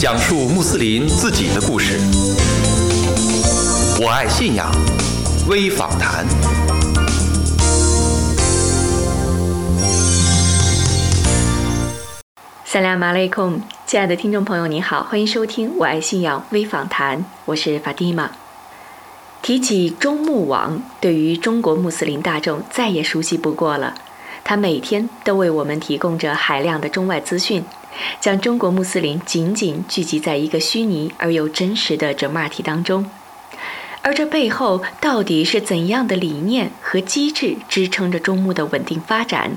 讲述穆斯林自己的故事。我爱信仰微访谈。萨拉马雷控，亲爱的听众朋友，你好，欢迎收听《我爱信仰微访谈》，我是法蒂玛。提起中穆网，对于中国穆斯林大众再也熟悉不过了。他每天都为我们提供着海量的中外资讯，将中国穆斯林紧紧聚集在一个虚拟而又真实的整马体当中。而这背后到底是怎样的理念和机制支撑着中穆的稳定发展？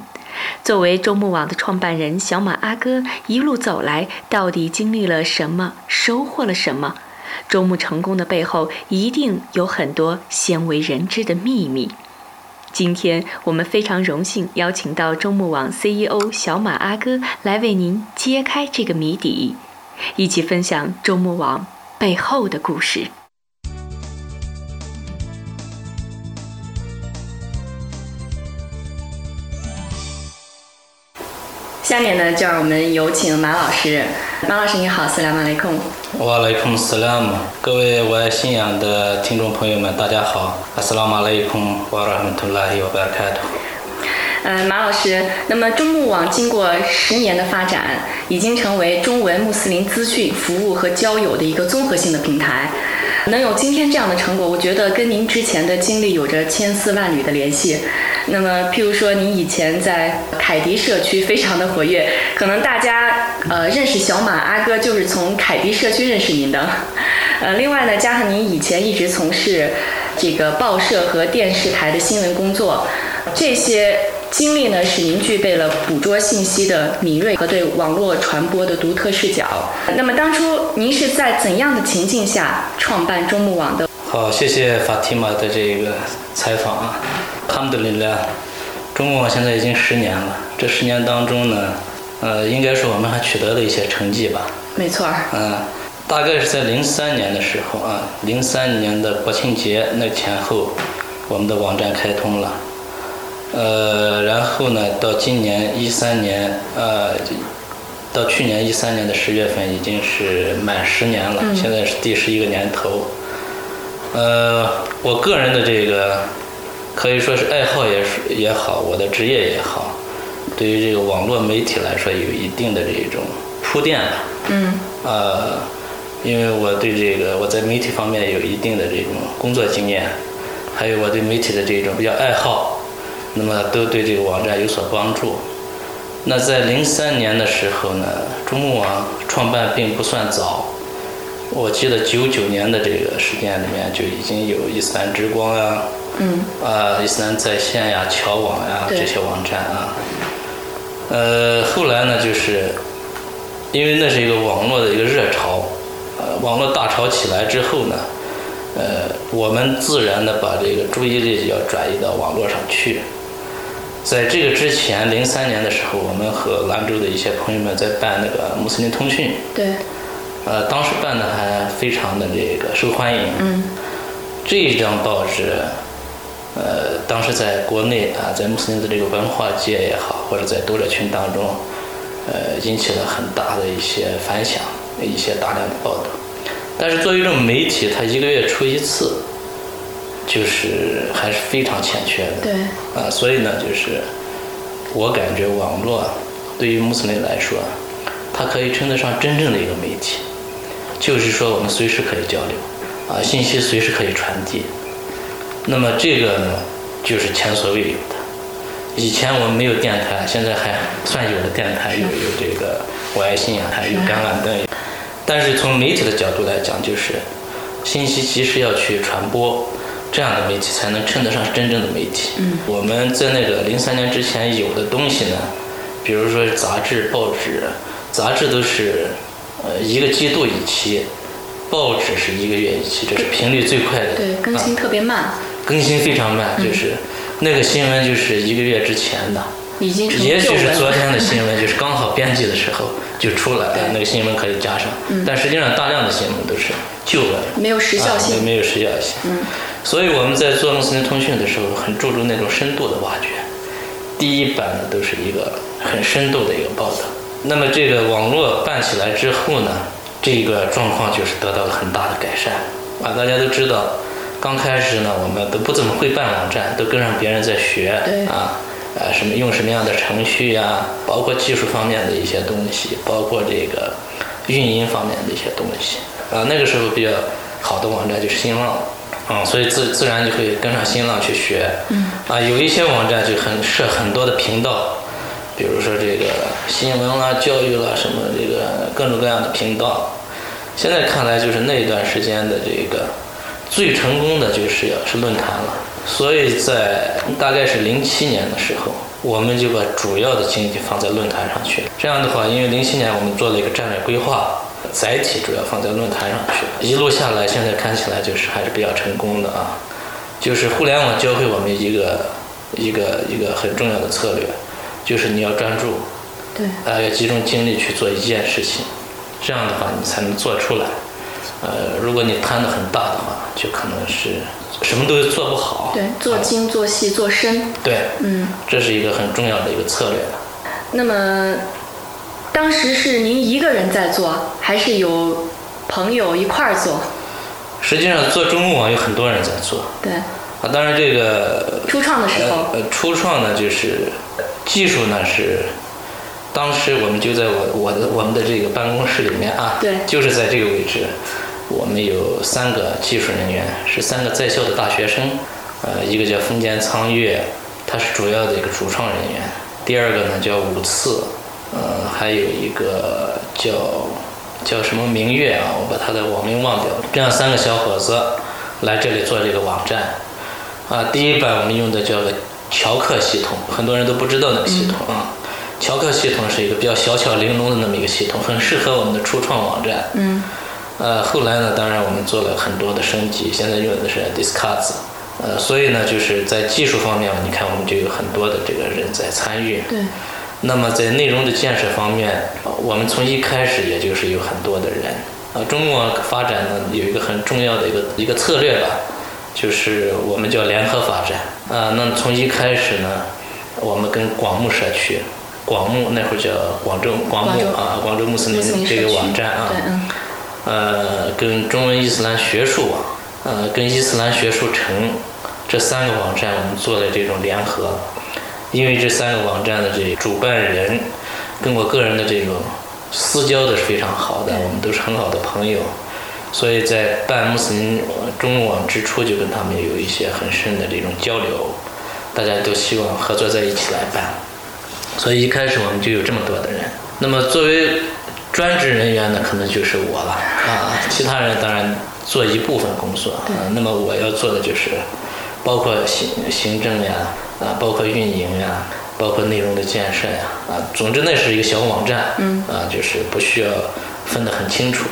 作为中穆网的创办人，小马阿哥一路走来，到底经历了什么，收获了什么？中穆成功的背后，一定有很多鲜为人知的秘密。今天我们非常荣幸邀请到中穆网 CEO 小马阿哥来为您揭开这个谜底，一起分享中穆网背后的故事。下面呢，就让我们有请马老师。马老师你好，斯拉马雷控。瓦雷控斯拉姆，各位我爱信仰的听众朋友们，大家好。阿斯拉马雷控瓦拉罕图拉希瓦巴尔凯图。嗯，马老师，那么中穆网经过十年的发展，已经成为中文穆斯林资讯、服务和交友的一个综合性的平台。能有今天这样的成果，我觉得跟您之前的经历有着千丝万缕的联系。那么，譬如说，您以前在凯迪社区非常的活跃，可能大家呃认识小马阿哥就是从凯迪社区认识您的。呃，另外呢，加上您以前一直从事这个报社和电视台的新闻工作，这些经历呢，使您具备了捕捉信息的敏锐和对网络传播的独特视角。那么，当初您是在怎样的情境下创办中穆网的？好，谢谢法蒂玛的这个采访啊。他们的力量，中国现在已经十年了。这十年当中呢，呃，应该说我们还取得了一些成绩吧。没错。嗯，大概是在零三年的时候啊，零三年的国庆节那前后，我们的网站开通了。呃，然后呢，到今年一三年，呃，到去年一三年的十月份，已经是满十年了。现在是第十一个年头。呃，我个人的这个。可以说是爱好也是也好，我的职业也好，对于这个网络媒体来说，有一定的这种铺垫吧。嗯。呃，因为我对这个我在媒体方面有一定的这种工作经验，还有我对媒体的这种比较爱好，那么都对这个网站有所帮助。那在零三年的时候呢，中穆网创办并不算早，我记得九九年的这个时间里面就已经有伊斯兰之光啊。嗯，啊，伊斯兰在线呀、侨网呀这些网站啊，呃，后来呢，就是因为那是一个网络的一个热潮，呃，网络大潮起来之后呢，呃，我们自然的把这个注意力要转移到网络上去。在这个之前，零三年的时候，我们和兰州的一些朋友们在办那个穆斯林通讯，对，呃，当时办的还非常的这个受欢迎。嗯，这一张报纸。呃，当时在国内啊，在穆斯林的这个文化界也好，或者在读者群当中，呃，引起了很大的一些反响，一些大量的报道。但是作为一种媒体，它一个月出一次，就是还是非常欠缺的。对。啊，所以呢，就是我感觉网络对于穆斯林来说，它可以称得上真正的一个媒体，就是说我们随时可以交流，啊，信息随时可以传递。那么这个呢，就是前所未有的。以前我们没有电台，现在还算有了电台，有有这个我爱信仰，还有橄榄灯。但是从媒体的角度来讲，就是信息及时要去传播，这样的媒体才能称得上真正的媒体。嗯。我们在那个零三年之前有的东西呢，比如说杂志、报纸，杂志都是呃一个季度一期，报纸是一个月一期，这是频率最快的。对，更新特别慢。更新非常慢，就是那个新闻就是一个月之前的，已经也许是昨天的新闻，就是刚好编辑的时候就出来了，那个新闻可以加上。但实际上大量的新闻都是旧闻，没有时效性，没有时效性。嗯，所以我们在做穆斯林通讯的时候，很注重那种深度的挖掘。第一版呢，都是一个很深度的一个报道。那么这个网络办起来之后呢，这个状况就是得到了很大的改善啊！大家都知道，刚开始呢，我们都不怎么会办网站，都跟上别人在学对啊，呃，什么用什么样的程序呀、包括技术方面的一些东西，包括这个运营方面的一些东西啊。那个时候比较好的网站就是新浪。啊，所以自自然就会跟上新浪去学。嗯。啊，有一些网站就很设很多的频道，比如说这个新闻啦、教育啦什么这个各种各样的频道。现在看来，就是那段时间的这个最成功的就是要是论坛了。所以在大概是零七年的时候，我们就把主要的精力放在论坛上去。这样的话，因为零七年我们做了一个战略规划。载体主要放在论坛上去，一路下来，现在看起来就是还是比较成功的啊。就是互联网教会我们一个一个一个很重要的策略，就是你要专注，对，啊，要集中精力去做一件事情，这样的话你才能做出来。呃，如果你摊的很大的话，就可能是什么都做不好。对，做精、做细、做深。对，嗯，这是一个很重要的一个策略。那么。当时是您一个人在做，还是有朋友一块儿做？实际上，做中国网有很多人在做。对。啊，当然这个初创的时候。呃，初创呢，就是技术呢是，当时我们就在我我的我们的这个办公室里面啊，对，就是在这个位置，我们有三个技术人员，是三个在校的大学生，呃，一个叫风间苍月，他是主要的一个主创人员，第二个呢叫五次。呃，还有一个叫叫什么明月啊，我把他的网名忘掉了。这样三个小伙子来这里做这个网站啊。第一版我们用的叫个乔克系统，很多人都不知道那个系统啊。乔克系统是一个比较小巧玲珑的那么一个系统，很适合我们的初创网站。嗯。呃，后来呢，当然我们做了很多的升级，现在用的是 Discuss。呃，所以呢，就是在技术方面，你看我们就有很多的这个人在参与。对。那么在内容的建设方面，我们从一开始也就是有很多的人啊。中国发展呢有一个很重要的一个一个策略吧，就是我们叫联合发展啊。那从一开始呢，我们跟广木社区，广木那会儿叫广州广木啊，广州穆斯林这个网站啊，呃，跟中文伊斯兰学术网，呃，跟伊斯兰学术城这三个网站，我们做的这种联合。因为这三个网站的这主办人跟我个人的这种私交的是非常好的，我们都是很好的朋友，所以在办穆斯林中文网之初就跟他们有一些很深的这种交流，大家都希望合作在一起来办，所以一开始我们就有这么多的人。那么作为专职人员呢，可能就是我了啊，其他人当然做一部分工作啊，那么我要做的就是包括行行政呀。啊，包括运营呀，包括内容的建设呀，啊，总之那是一个小网站，嗯，啊，就是不需要分得很清楚。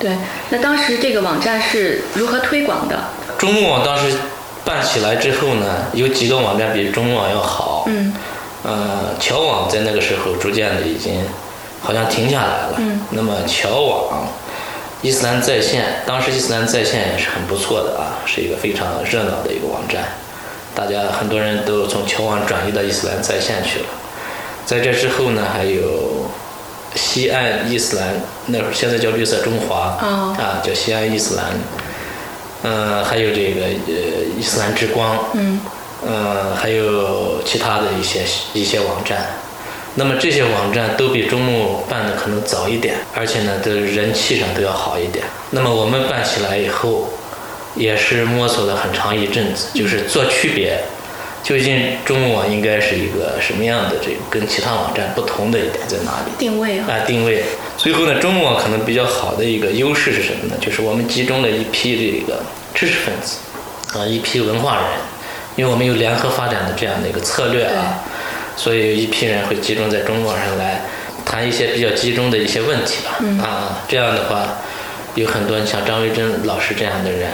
对，那当时这个网站是如何推广的？中木网当时办起来之后呢，有几个网站比中木网要好，嗯，呃，乔网在那个时候逐渐的已经好像停下来了，嗯，那么乔网、伊斯兰在线，当时伊斯兰在线也是很不错的啊，是一个非常热闹的一个网站。大家很多人都从侨网转移到伊斯兰在线去了，在这之后呢，还有西岸伊斯兰，那会儿现在叫绿色中华，啊，叫西安伊斯兰，嗯，还有这个呃伊斯兰之光，嗯，呃，还有其他的一些一些网站，那么这些网站都比中牧办的可能早一点，而且呢，的人气上都要好一点。那么我们办起来以后。也是摸索了很长一阵子，就是做区别，究竟中网应该是一个什么样的这个跟其他网站不同的一点在哪里？定位啊，定位。最后呢，中网可能比较好的一个优势是什么呢？就是我们集中了一批这个知识分子，啊，一批文化人，因为我们有联合发展的这样的一个策略啊，所以有一批人会集中在中网上来谈一些比较集中的一些问题吧。啊，这样的话，有很多像张维珍老师这样的人。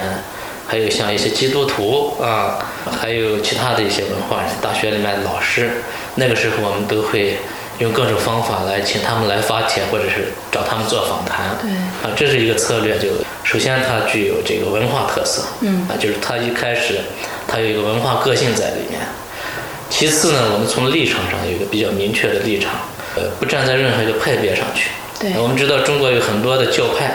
还有像一些基督徒啊，还有其他的一些文化人，大学里面的老师，那个时候我们都会用各种方法来请他们来发帖，或者是找他们做访谈。对，啊，这是一个策略。就首先它具有这个文化特色，嗯，啊，就是它一开始它有一个文化个性在里面。其次呢，我们从立场上有一个比较明确的立场，呃，不站在任何一个派别上去。对。我们知道中国有很多的教派，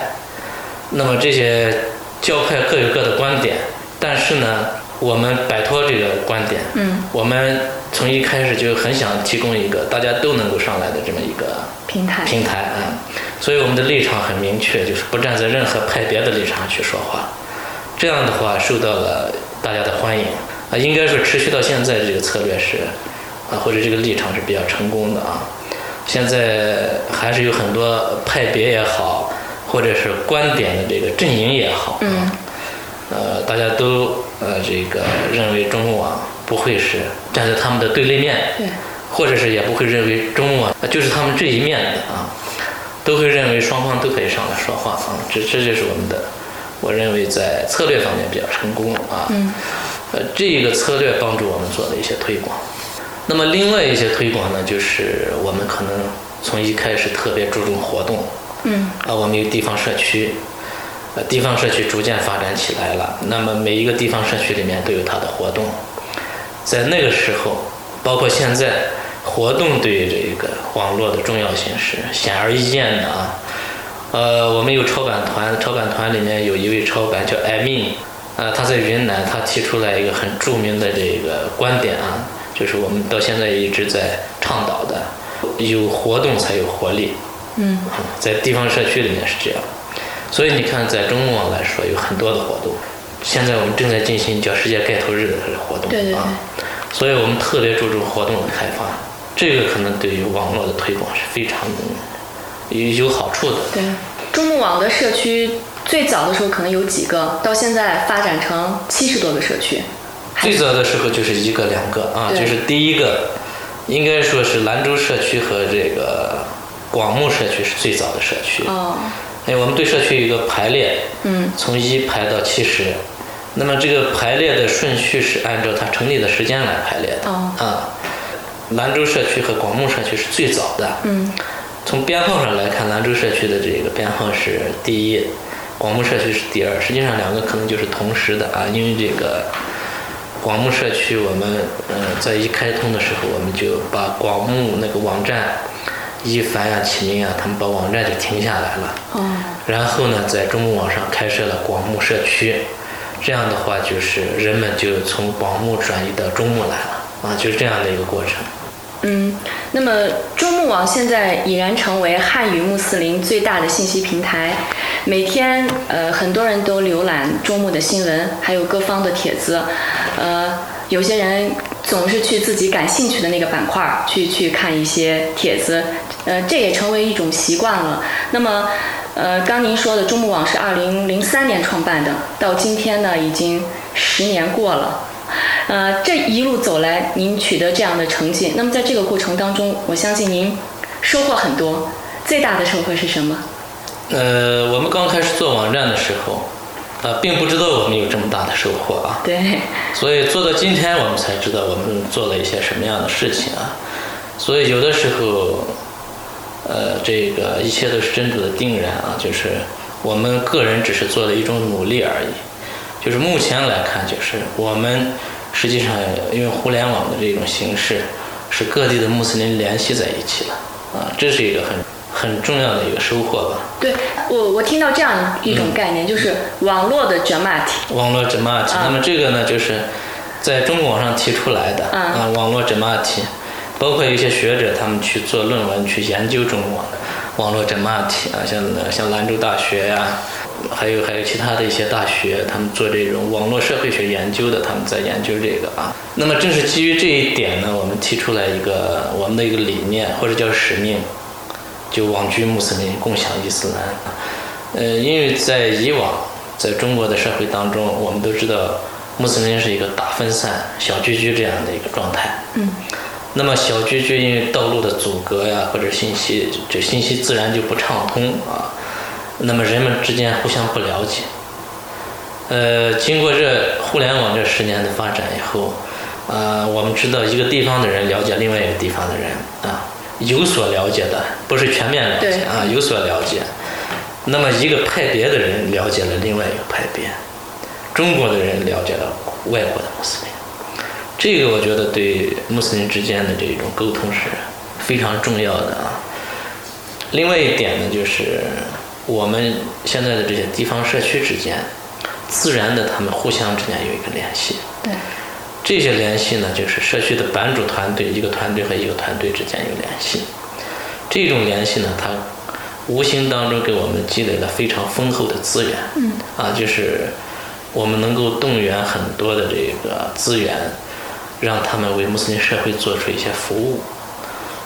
那么这些教派各有各的观点，但是呢，我们摆脱这个观点，嗯，我们从一开始就很想提供一个大家都能够上来的这么一个平台，平台啊，所以我们的立场很明确，就是不站在任何派别的立场去说话。这样的话受到了大家的欢迎啊，应该说持续到现在这个策略是啊，或者这个立场是比较成功的啊。现在还是有很多派别也好，或者是观点的这个阵营也好，嗯，呃，大家都呃这个认为中共网不会是站在他们的对立面，对，或者是也不会认为中共网就是他们这一面的啊，都会认为双方都可以上来说话啊，这这就是我们的，我认为在策略方面比较成功啊，嗯，呃，这个策略帮助我们做了一些推广。那么另外一些推广呢，就是我们可能从一开始特别注重活动，嗯，啊，我们有地方社区，呃，地方社区逐渐发展起来了。那么每一个地方社区里面都有它的活动，在那个时候，包括现在，活动对于这个网络的重要性是显而易见的啊。呃，我们有超版团，超版团里面有一位超版叫艾米，呃，他在云南，他提出来一个很著名的这个观点啊，就是我们到现在一直在倡导的，有活动才有活力。嗯，在地方社区里面是这样，所以你看，在中共网来说有很多的活动。现在我们正在进行叫世界盖头日的这个活动对对对啊，所以我们特别注重活动的开发，这个可能对于网络的推广是非常有有好处的。对，中牧网的社区最早的时候可能有几个，到现在发展成七十多个社区。最早的时候就是一个两个啊，就是第一个，应该说是兰州社区和这个广木社区是最早的社区。哦，哎，我们对社区有一个排列，嗯，从一排到七十，那么这个排列的顺序是按照它成立的时间来排列的。哦啊，兰州社区和广木社区是最早的。嗯，从编号上来看，兰州社区的这个编号是第一，广木社区是第二。实际上两个可能就是同时的啊，因为这个广木社区我们呃在一开通的时候，我们就把广木那个网站，一凡呀、启明啊，他们把网站就停下来了。哦，然后呢，在中木网上开设了广木社区，这样的话就是人们就从广木转移到中木来了啊，就是这样的一个过程。嗯，那么中木网现在已然成为汉语穆斯林最大的信息平台，每天呃很多人都浏览中木的新闻，还有各方的帖子，呃，有些人总是去自己感兴趣的那个板块儿去去看一些帖子，呃，这也成为一种习惯了。那么，呃，刚您说的中木网是二零零三年创办的，到今天呢已经十年过了。呃，这一路走来，您取得这样的成绩，那么在这个过程当中，我相信您收获很多。最大的收获是什么？呃，我们刚开始做网站的时候，呃，并不知道我们有这么大的收获啊。对，所以做到今天，我们才知道我们做了一些什么样的事情啊。所以有的时候，呃，这个一切都是真主的定然啊，就是我们个人只是做了一种努力而已。就是目前来看，就是我们实际上因为互联网的这种形式，使各地的穆斯林联系在一起了啊，这是一个很很重要的一个收获吧。对我我听到这样一种概念，就是网络的 Jamaat。网络 Jamaat，、啊那么这个呢，就是在中国网上提出来的啊啊，网络 Jamaat，包括有一些学者他们去做论文去研究中国网的网络 Jamaat 啊，像像兰州大学呀、还有还有其他的一些大学，他们做这种网络社会学研究的，他们在研究这个啊。那么正是基于这一点呢，我们提出来一个我们的一个理念或者叫使命，就网居穆斯林，共享伊斯兰。呃，因为在以往在中国的社会当中，我们都知道穆斯林是一个大分散、小聚居这样的一个状态。嗯。那么小聚居因为道路的阻隔呀，或者信息就信息自然就不畅通啊。那么人们之间互相不了解。呃，经过这互联网这十年的发展以后，啊、我们知道一个地方的人了解另外一个地方的人啊，有所了解的，不是全面了解啊，有所了解。那么一个派别的人了解了另外一个派别，中国的人了解了外国的穆斯林，这个我觉得对穆斯林之间的这种沟通是非常重要的啊。另外一点呢，就是我们现在的这些地方社区之间，自然的他们互相之间有一个联系。对。这些联系呢，就是社区的版主团队一个团队和一个团队之间有联系。这种联系呢，它无形当中给我们积累了非常丰厚的资源。嗯。啊，就是我们能够动员很多的这个资源，让他们为穆斯林社会做出一些服务。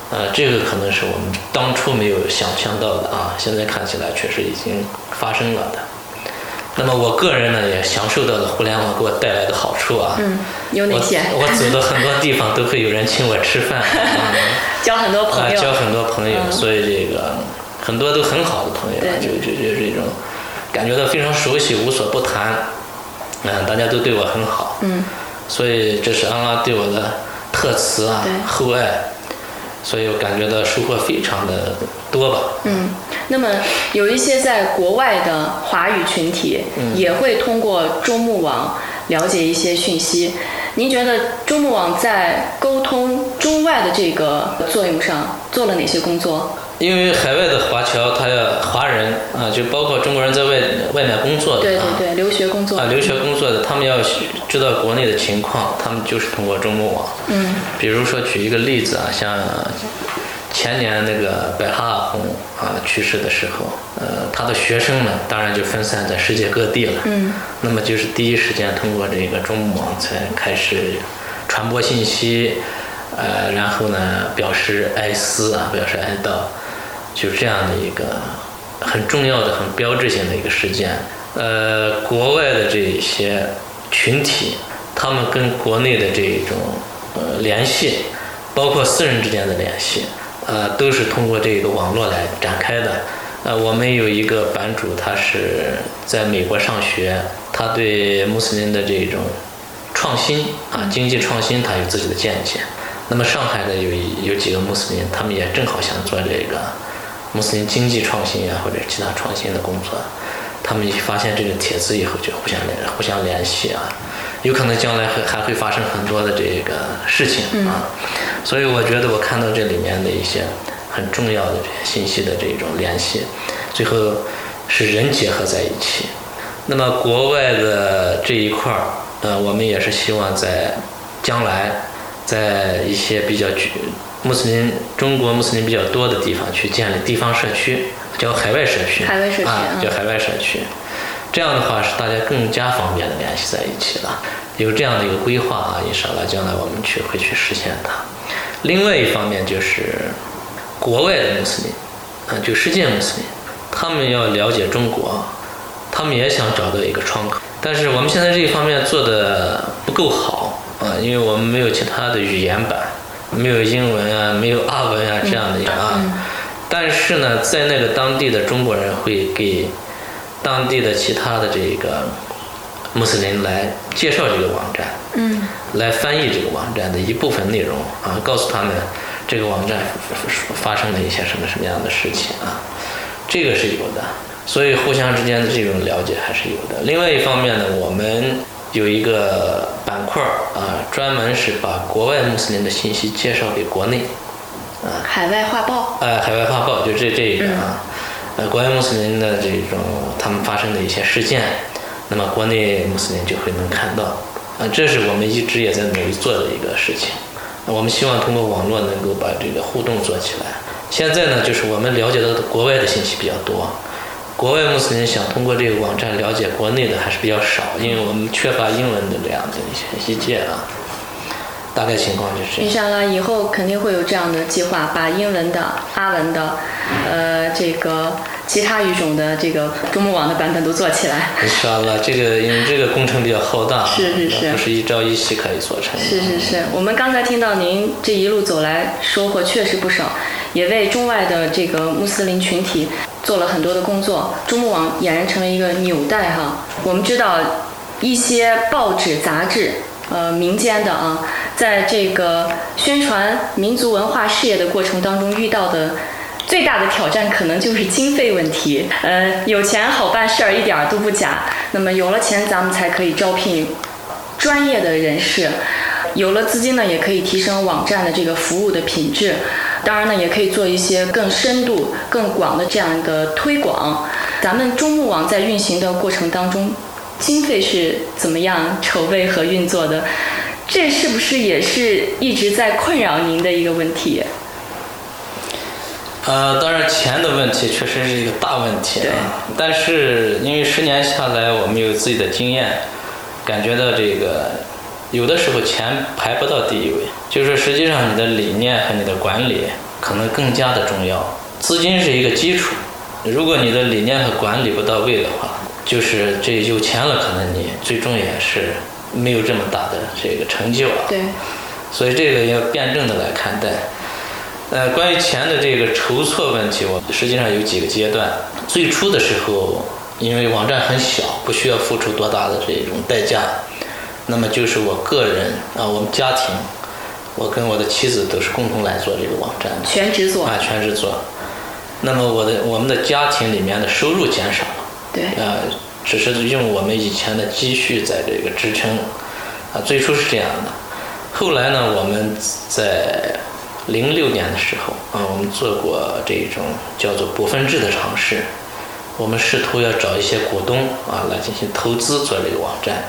呃，这个可能是我们当初没有想象到的啊，现在看起来确实已经发生了的。那么我个人呢，也享受到了互联网给我带来的好处啊。嗯，有哪些？我走到很多地方都会有人请我吃饭，交很多朋友，交很多朋友，所以这个很多都很好的朋友，就就就这种感觉到非常熟悉，无所不谈。嗯，大家都对我很好。嗯，所以这是安拉对我的特慈啊，厚爱。所以我感觉到收获非常的多吧。嗯，那么有一些在国外的华语群体也会通过中穆网了解一些讯息。您觉得中穆网在沟通中外的这个作用上做了哪些工作？因为海外的华侨，他要华人啊，就包括中国人在外外面工作的，对对对，留学工作啊，留学工作的，他们要知道国内的情况，他们就是通过中牧网。嗯。比如说举一个例子啊，像前年那个白哈阿洪啊去世的时候，呃，他的学生呢，当然就分散在世界各地了。嗯。那么就是第一时间通过这个中牧网才开始传播信息，呃，然后呢表示哀思啊，表示哀悼。就这样的一个很重要的、很标志性的一个事件。呃，国外的这一些群体，他们跟国内的这一种呃联系，包括私人之间的联系，呃，都是通过这个网络来展开的。呃，我们有一个版主，他是在美国上学，他对穆斯林的这种创新啊，经济创新，他有自己的见解。那么上海的有有几个穆斯林，他们也正好想做这个。穆斯林经济创新啊，或者其他创新的工作，他们一发现这个帖子以后，就互相联互相联系啊，有可能将来还还会发生很多的这个事情啊，所以我觉得我看到这里面的一些很重要的这些信息的这种联系，最后是人结合在一起。那么国外的这一块儿，呃，我们也是希望在将来，在一些比较具。穆斯林中国穆斯林比较多的地方去建立地方社区，叫海外社区，海外社区啊，叫海外社区。这样的话是大家更加方便的联系在一起了。有这样的一个规划啊，印上来将来我们去会去实现它。另外一方面就是国外的穆斯林，啊，就世界穆斯林，他们要了解中国，他们也想找到一个窗口。但是我们现在这一方面做的不够好啊，因为我们没有其他的语言版。没有英文啊，没有阿文啊，这样的啊。但是呢，在那个当地的中国人会给当地的其他的这个穆斯林来介绍这个网站，嗯，来翻译这个网站的一部分内容啊，告诉他们这个网站发生了一些什么什么样的事情啊，这个是有的。所以互相之间的这种了解还是有的。另外一方面呢，我们。有一个板块啊，专门是把国外穆斯林的信息介绍给国内，啊，海外画报，哎，海外画报就这这一个啊，呃，国外穆斯林的这种他们发生的一些事件，那么国内穆斯林就会能看到，啊，这是我们一直也在努力做的一个事情，我们希望通过网络能够把这个互动做起来。现在呢，就是我们了解到的国外的信息比较多。国外穆斯林想通过这个网站了解国内的还是比较少，因为我们缺乏英文的这样的一些信息啊。大概情况就是。你想啊，以后肯定会有这样的计划，把英文的、阿文的，呃，这个其他语种的这个中穆网的版本都做起来。印象了，这个因为这个工程比较浩大，是是是，不是一朝一夕可以做成。是是是，我们刚才听到您这一路走来收获确实不少，也为中外的这个穆斯林群体。做了很多的工作，中穆网俨然成为一个纽带哈。我们知道一些报纸、杂志，呃，民间的啊，在这个宣传民族文化事业的过程当中遇到的最大的挑战，可能就是经费问题。呃，有钱好办事儿，一点儿都不假。那么有了钱，咱们才可以招聘专业的人士；有了资金呢，也可以提升网站的这个服务的品质。当然呢，也可以做一些更深度、更广的这样一个推广。咱们中牧网在运行的过程当中，经费是怎么样筹备和运作的？这是不是也是一直在困扰您的一个问题？呃，当然钱的问题确实是一个大问题啊。但是因为十年下来，我们有自己的经验，感觉到这个有的时候钱排不到第一位，就是实际上你的理念和你的管理可能更加的重要。资金是一个基础，如果你的理念和管理不到位的话，就是这有钱了，可能你最终也是没有这么大的这个成就啊。对。所以这个要辩证的来看待。呃，关于钱的这个筹措问题，我实际上有几个阶段。最初的时候，因为网站很小，不需要付出多大的这种代价，那么就是我个人啊，我们家庭，我跟我的妻子都是共同来做这个网站的，全职做啊，全职做。那么我的我们的家庭里面的收入减少了，对，呃，只是用我们以前的积蓄在这个支撑，啊，最初是这样的。后来呢，我们在零六年的时候，啊，我们做过这种叫做股份制的尝试。我们试图要找一些股东啊来进行投资做这个网站，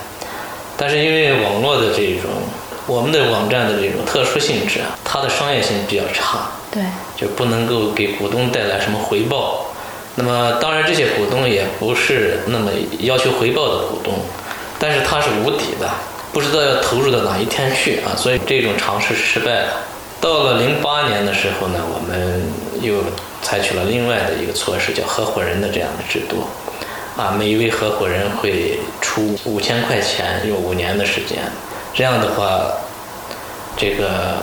但是因为网络的这种我们的网站的这种特殊性质啊，它的商业性比较差，对，就不能够给股东带来什么回报。那么当然这些股东也不是那么要求回报的股东，但是它是无底的，不知道要投入到哪一天去啊，所以这种尝试失败了。到了零八年的时候呢，我们又采取了另外的一个措施，叫合伙人的这样的制度，啊，每一位合伙人会出五千块钱，用五年的时间，这样的话，这个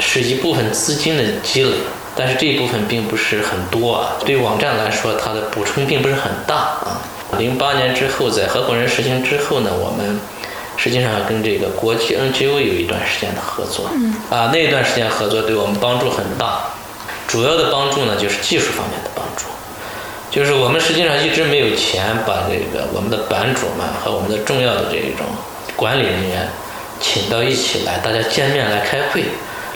是一部分资金的积累，但是这一部分并不是很多啊，对网站来说，它的补充并不是很大啊。零八年之后，在合伙人实行之后呢，我们。实际上跟这个国际 NGO 有一段时间的合作，啊，那一段时间合作对我们帮助很大。主要的帮助呢，就是技术方面的帮助，就是我们实际上一直没有钱把这个我们的版主们和我们的重要的这一种管理人员请到一起来，大家见面来开会，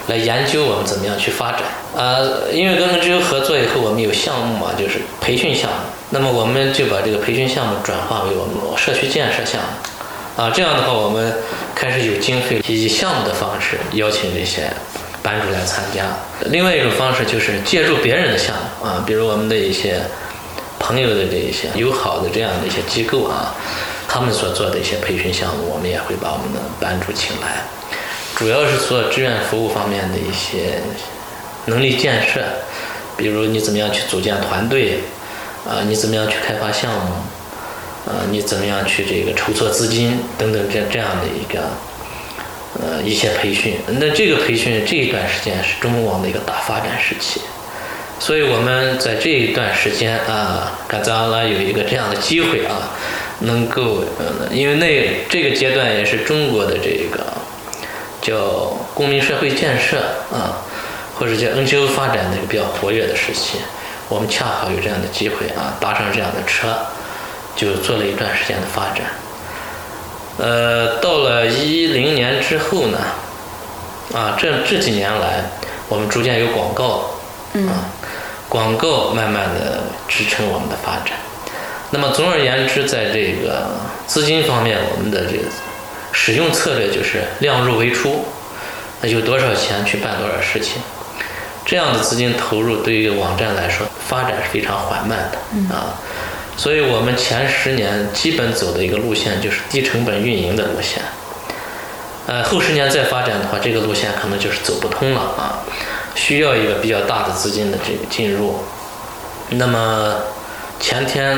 来研究我们怎么样去发展。啊，因为跟 NGO 合作以后，我们有项目嘛，就是培训项目，那么我们就把这个培训项目转化为我们社区建设项目。啊，这样的话，我们开始有经费，以项目的方式邀请这些班主来参加。另外一种方式就是借助别人的项目啊，比如我们的一些朋友的这一些友好的这样的一些机构啊，他们所做的一些培训项目，我们也会把我们的班主请来，主要是做志愿服务方面的一些能力建设，比如你怎么样去组建团队，啊，你怎么样去开发项目。呃，你怎么样去这个筹措资金等等这这样的一个呃一些培训？那这个培训这一段时间是中网的一个大发展时期，所以我们在这一段时间啊，刚才拉有一个这样的机会啊，能够呃，因为那这个阶段也是中国的这个叫公民社会建设啊，或者叫 NGO 发展的一个比较活跃的时期，我们恰好有这样的机会啊，搭上这样的车。就做了一段时间的发展，呃，到了一零年之后呢，啊，这这几年来，我们逐渐有广告，啊，广告慢慢的支撑我们的发展。那么总而言之，在这个资金方面，我们的这个使用策略就是量入为出，那有多少钱去办多少事情。这样的资金投入对于网站来说，发展是非常缓慢的，啊。所以我们前十年基本走的一个路线就是低成本运营的路线，呃，后十年再发展的话，这个路线可能就是走不通了啊，需要一个比较大的资金的这个进入。那么前天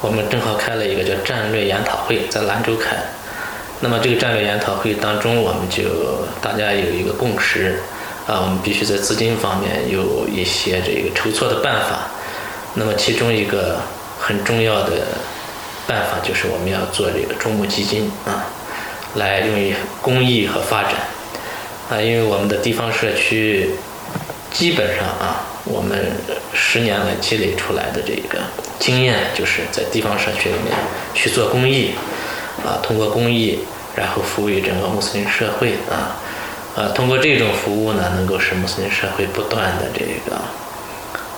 我们正好开了一个叫战略研讨会，在兰州开。那么这个战略研讨会当中，我们就大家有一个共识啊，我们必须在资金方面有一些这个筹措的办法。那么其中一个。很重要的办法就是我们要做这个中牧基金啊，来用于公益和发展。啊，因为我们的地方社区基本上啊，我们十年来积累出来的这个经验，就是在地方社区里面去做公益啊，通过公益然后服务于整个穆斯林社会啊，呃，通过这种服务呢，能够使穆斯林社会不断的这个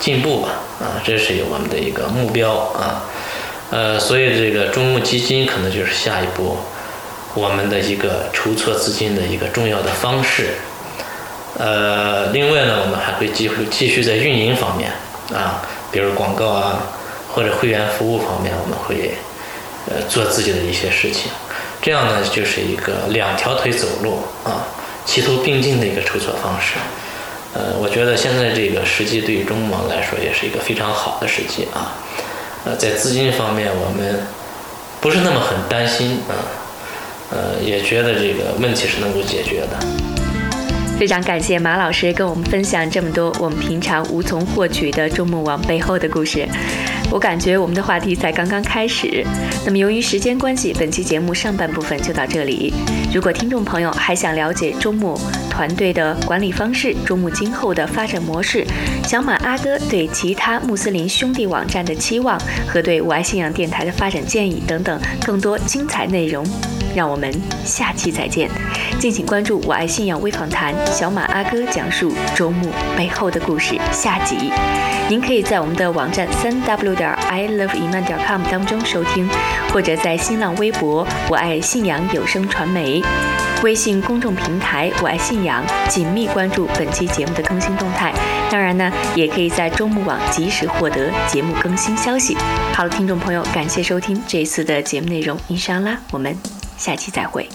进步吧，啊，这是我们的一个目标啊，呃，所以这个中募基金可能就是下一步我们的一个筹措资金的一个重要的方式，呃，另外呢，我们还会继续继续在运营方面啊，比如广告啊，或者会员服务方面，我们会呃做自己的一些事情，这样呢，就是一个两条腿走路啊。齐头并进的一个筹措方式，呃，我觉得现在这个时机对于中穆网来说也是一个非常好的时机啊，呃，在资金方面我们不是那么很担心啊，呃，也觉得这个问题是能够解决的。非常感谢马老师跟我们分享这么多我们平常无从获取的中穆网背后的故事。我感觉我们的话题才刚刚开始。那么由于时间关系，本期节目上半部分就到这里。如果听众朋友还想了解中穆团队的管理方式、中穆今后的发展模式、小马阿哥对其他穆斯林兄弟网站的期望和对我爱信仰电台的发展建议等等更多精彩内容。让我们下期再见，敬请关注《我爱信仰微访谈》，小马阿哥讲述周末背后的故事下集。您可以在我们的网站三 w 点 i love iman 点 com 当中收听，或者在新浪微博“我爱信仰有声传媒”、微信公众平台“我爱信仰”紧密关注本期节目的更新动态。当然呢，也可以在周末网及时获得节目更新消息。好了，听众朋友，感谢收听这一次的节目内容，伊莎拉，我们。下期再会。